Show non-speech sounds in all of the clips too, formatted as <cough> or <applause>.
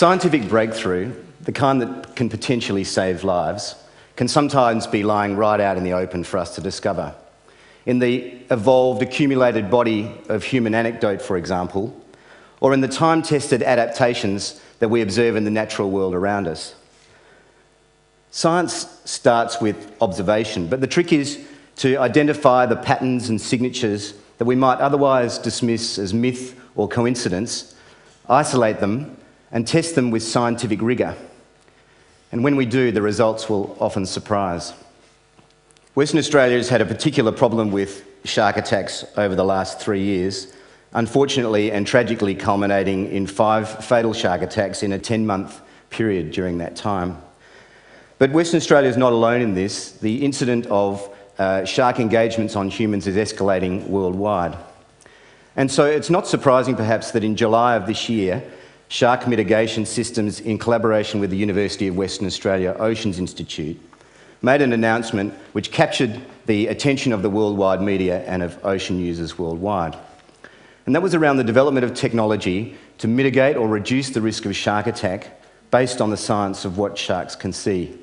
Scientific breakthrough, the kind that can potentially save lives, can sometimes be lying right out in the open for us to discover. In the evolved, accumulated body of human anecdote, for example, or in the time tested adaptations that we observe in the natural world around us. Science starts with observation, but the trick is to identify the patterns and signatures that we might otherwise dismiss as myth or coincidence, isolate them, and test them with scientific rigour. And when we do, the results will often surprise. Western Australia has had a particular problem with shark attacks over the last three years, unfortunately and tragically culminating in five fatal shark attacks in a 10 month period during that time. But Western Australia is not alone in this. The incident of uh, shark engagements on humans is escalating worldwide. And so it's not surprising, perhaps, that in July of this year, Shark Mitigation Systems, in collaboration with the University of Western Australia Oceans Institute, made an announcement which captured the attention of the worldwide media and of ocean users worldwide. And that was around the development of technology to mitigate or reduce the risk of shark attack based on the science of what sharks can see.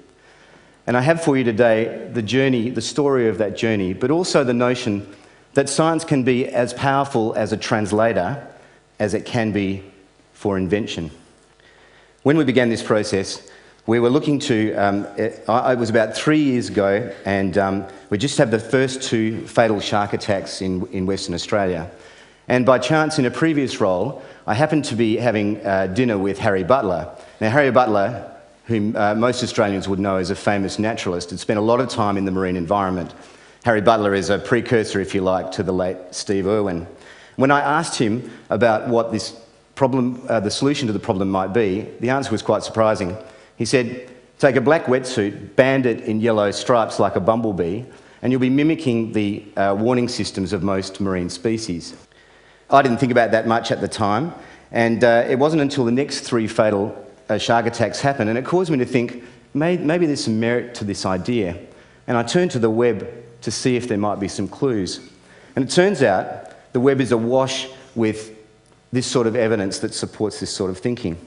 And I have for you today the journey, the story of that journey, but also the notion that science can be as powerful as a translator as it can be for invention. When we began this process, we were looking to, um, it, it, was about three years ago, and um, we just had the first two fatal shark attacks in, in Western Australia. And by chance, in a previous role, I happened to be having uh, dinner with Harry Butler. Now, Harry Butler, whom uh, most Australians would know as a famous naturalist, had spent a lot of time in the marine environment. Harry Butler is a precursor, if you like, to the late Steve Irwin. When I asked him about what this problem, uh, the solution to the problem might be, the answer was quite surprising. He said, Take a black wetsuit, band it in yellow stripes like a bumblebee, and you'll be mimicking the uh, warning systems of most marine species. I didn't think about that much at the time, and uh, it wasn't until the next three fatal uh, shark attacks happened, and it caused me to think maybe, maybe there's some merit to this idea. And I turned to the web to see if there might be some clues. And it turns out the web is awash with this sort of evidence that supports this sort of thinking.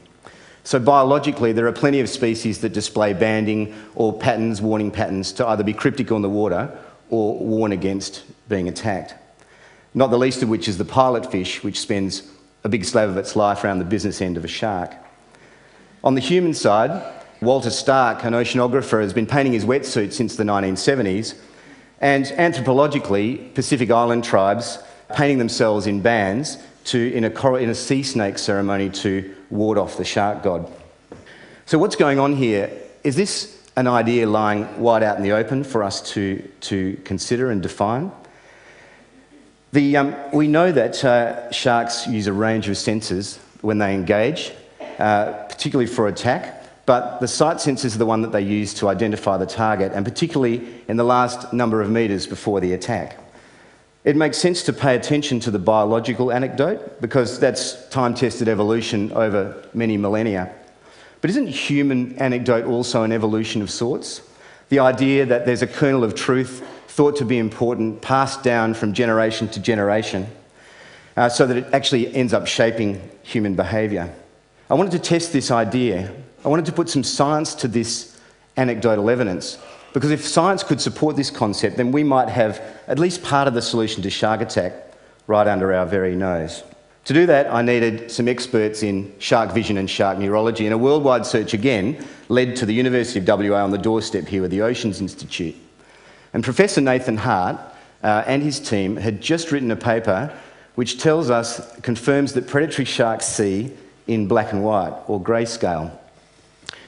So, biologically, there are plenty of species that display banding or patterns, warning patterns, to either be cryptic on the water or warn against being attacked not the least of which is the pilot fish, which spends a big slab of its life around the business end of a shark. On the human side, Walter Starck, an oceanographer, has been painting his wetsuit since the 1970s, and anthropologically, Pacific Island tribes painting themselves in bands to, in, a, in a sea snake ceremony to ward off the shark god. So, what's going on here? Is this an idea lying wide out in the open for us to, to consider and define? The, um, we know that uh, sharks use a range of sensors when they engage, uh, particularly for attack, but the sight sensors are the one that they use to identify the target, and particularly in the last number of metres before the attack. It makes sense to pay attention to the biological anecdote because that's time tested evolution over many millennia. But isn't human anecdote also an evolution of sorts? The idea that there's a kernel of truth thought to be important, passed down from generation to generation, uh, so that it actually ends up shaping human behaviour. I wanted to test this idea. I wanted to put some science to this anecdotal evidence. Because if science could support this concept, then we might have at least part of the solution to shark attack right under our very nose. To do that, I needed some experts in shark vision and shark neurology, and a worldwide search again led to the University of WA on the doorstep here with the Oceans Institute. And Professor Nathan Hart uh, and his team had just written a paper which tells us, confirms that predatory sharks see in black and white or grayscale.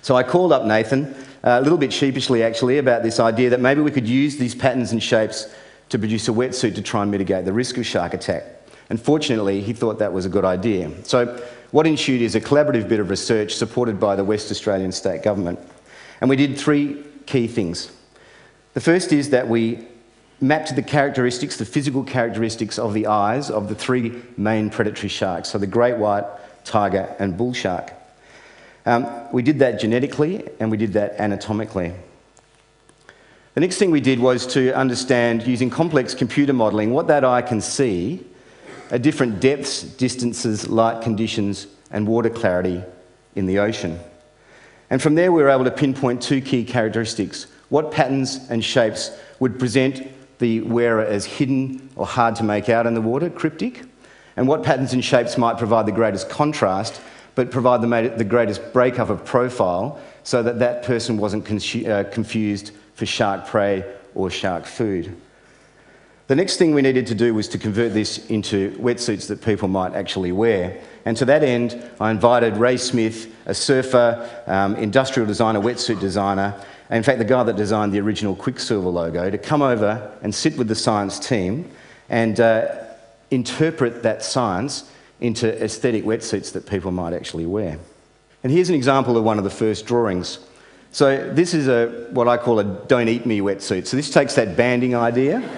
So I called up Nathan, a little bit sheepishly actually, about this idea that maybe we could use these patterns and shapes to produce a wetsuit to try and mitigate the risk of shark attack. And fortunately, he thought that was a good idea. So, what ensued is a collaborative bit of research supported by the West Australian State Government. And we did three key things. The first is that we mapped the characteristics, the physical characteristics of the eyes of the three main predatory sharks, so the great white, tiger, and bull shark. Um, we did that genetically and we did that anatomically. The next thing we did was to understand, using complex computer modelling, what that eye can see at different depths, distances, light conditions, and water clarity in the ocean. And from there, we were able to pinpoint two key characteristics what patterns and shapes would present the wearer as hidden or hard to make out in the water, cryptic, and what patterns and shapes might provide the greatest contrast but provide the, the greatest breakup of profile so that that person wasn't uh, confused for shark prey or shark food. The next thing we needed to do was to convert this into wetsuits that people might actually wear. And to that end, I invited Ray Smith, a surfer, um, industrial designer, wetsuit designer, and in fact, the guy that designed the original Quiksilver logo, to come over and sit with the science team and uh, interpret that science into aesthetic wetsuits that people might actually wear. And here's an example of one of the first drawings. So this is a, what I call a don't eat me wetsuit. So this takes that banding idea. <laughs>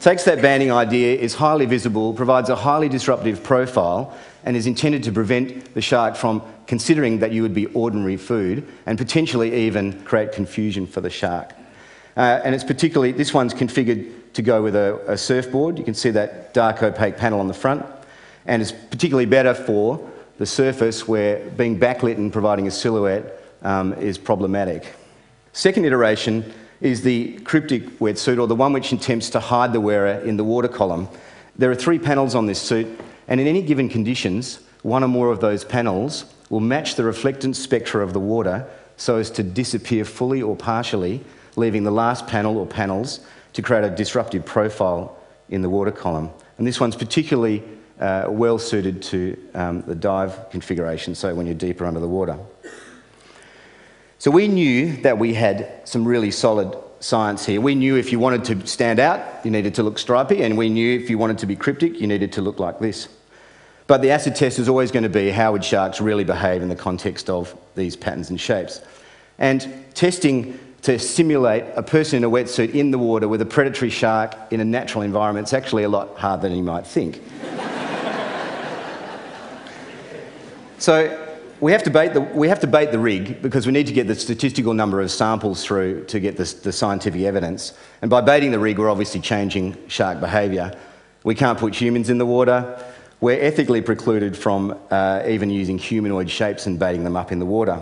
takes that banding idea, is highly visible, provides a highly disruptive profile, and is intended to prevent the shark from considering that you would be ordinary food and potentially even create confusion for the shark. Uh, and it's particularly, this one's configured to go with a, a surfboard. You can see that dark opaque panel on the front. And it's particularly better for the surface where being backlit and providing a silhouette um, is problematic. Second iteration is the cryptic wetsuit, or the one which attempts to hide the wearer in the water column. There are three panels on this suit, and in any given conditions, one or more of those panels will match the reflectance spectra of the water so as to disappear fully or partially, leaving the last panel or panels to create a disruptive profile in the water column. And this one's particularly uh, well suited to um, the dive configuration, so when you're deeper under the water. So we knew that we had some really solid science here. We knew if you wanted to stand out, you needed to look stripy, and we knew if you wanted to be cryptic, you needed to look like this. But the acid test is always going to be how would sharks really behave in the context of these patterns and shapes. And testing to simulate a person in a wetsuit in the water with a predatory shark in a natural environment is actually a lot harder than you might think. <laughs> so we have, to bait the, we have to bait the rig because we need to get the statistical number of samples through to get the, the scientific evidence. And by baiting the rig, we're obviously changing shark behaviour. We can't put humans in the water. We're ethically precluded from uh, even using humanoid shapes and baiting them up in the water.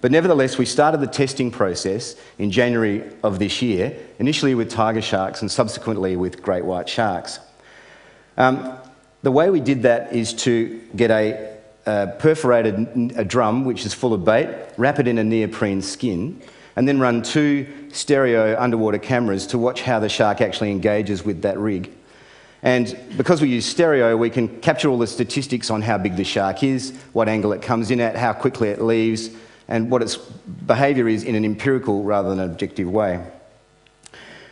But nevertheless, we started the testing process in January of this year, initially with tiger sharks and subsequently with great white sharks. Um, the way we did that is to get a uh, perforated a drum which is full of bait, wrap it in a neoprene skin, and then run two stereo underwater cameras to watch how the shark actually engages with that rig. And because we use stereo, we can capture all the statistics on how big the shark is, what angle it comes in at, how quickly it leaves, and what its behaviour is in an empirical rather than an objective way.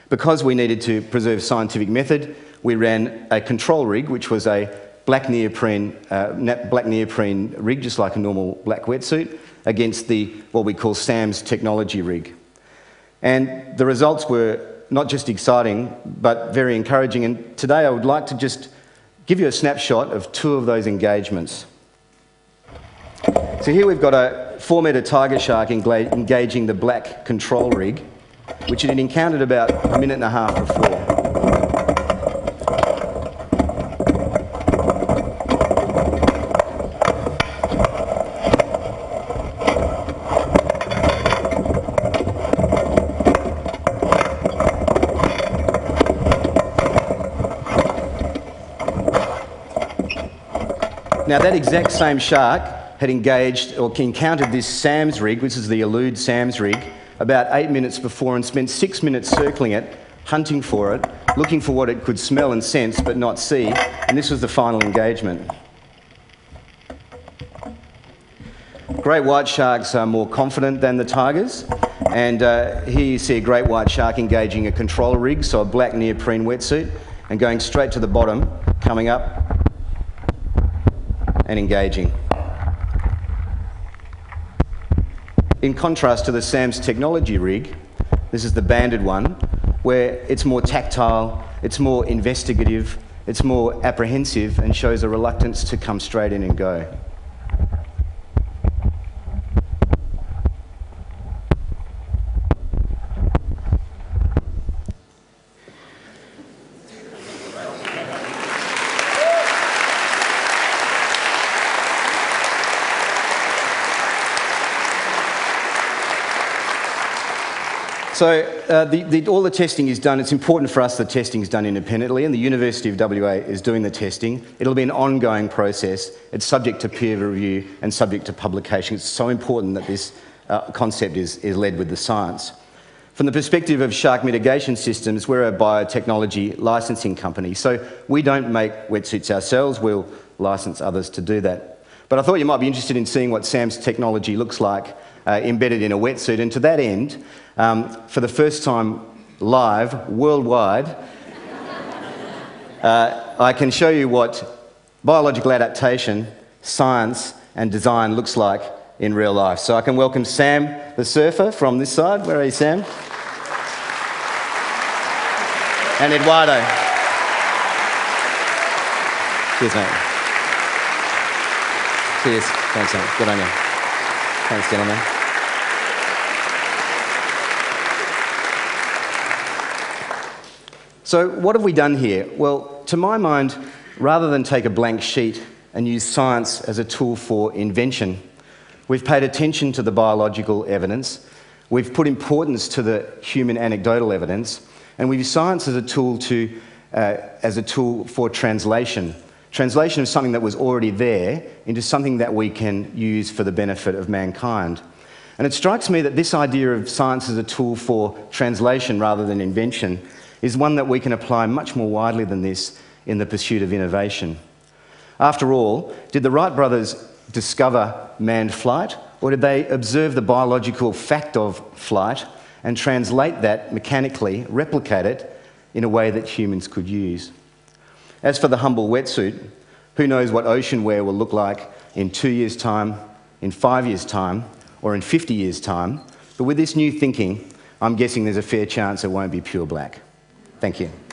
Because we needed to preserve scientific method, we ran a control rig, which was a black neoprene, uh, black neoprene rig, just like a normal black wetsuit, against the what we call SAMS technology rig. And the results were not just exciting, but very encouraging. And today I would like to just give you a snapshot of two of those engagements. So here we've got a four metre tiger shark engaging the black control rig, which it had encountered about a minute and a half before. Now, that exact same shark had engaged or encountered this SAMS rig, which is the Elude SAMS rig, about eight minutes before and spent six minutes circling it, hunting for it, looking for what it could smell and sense but not see, and this was the final engagement. Great white sharks are more confident than the tigers, and uh, here you see a great white shark engaging a control rig, so a black neoprene wetsuit, and going straight to the bottom, coming up, and engaging. In contrast to the SAMS technology rig, this is the banded one, where it's more tactile, it's more investigative, it's more apprehensive, and shows a reluctance to come straight in and go. So uh, the, the, all the testing is done. It's important for us that testing is done independently, and the University of WA is doing the testing. It'll be an ongoing process. It's subject to peer review and subject to publication. It's so important that this uh, concept is, is led with the science. From the perspective of shark mitigation systems, we're a biotechnology licensing company, so we don't make wetsuits ourselves. We'll license others to do that. But I thought you might be interested in seeing what SAMS technology looks like uh, embedded in a wetsuit. And to that end, um, for the first time live, worldwide, uh, I can show you what biological adaptation, science, and design looks like in real life. So I can welcome Sam the surfer from this side. Where are you, Sam? And Eduardo. Cheers, mate. Cheers. Thanks, mate. Good on you. Thanks, gentlemen. So, what have we done here? Well, to my mind, rather than take a blank sheet and use science as a tool for invention, we've paid attention to the biological evidence, we've put importance to the human anecdotal evidence, and we've used science as a tool, to, uh, as a tool for translation. Translation of something that was already there into something that we can use for the benefit of mankind. And it strikes me that this idea of science as a tool for translation rather than invention is one that we can apply much more widely than this in the pursuit of innovation. After all, did the Wright brothers discover manned flight, or did they observe the biological fact of flight and translate that mechanically, replicate it in a way that humans could use? As for the humble wetsuit, who knows what ocean wear will look like in two years' time, in five years' time, or in 50 years' time. But with this new thinking, I'm guessing there's a fair chance it won't be pure black. Thank you.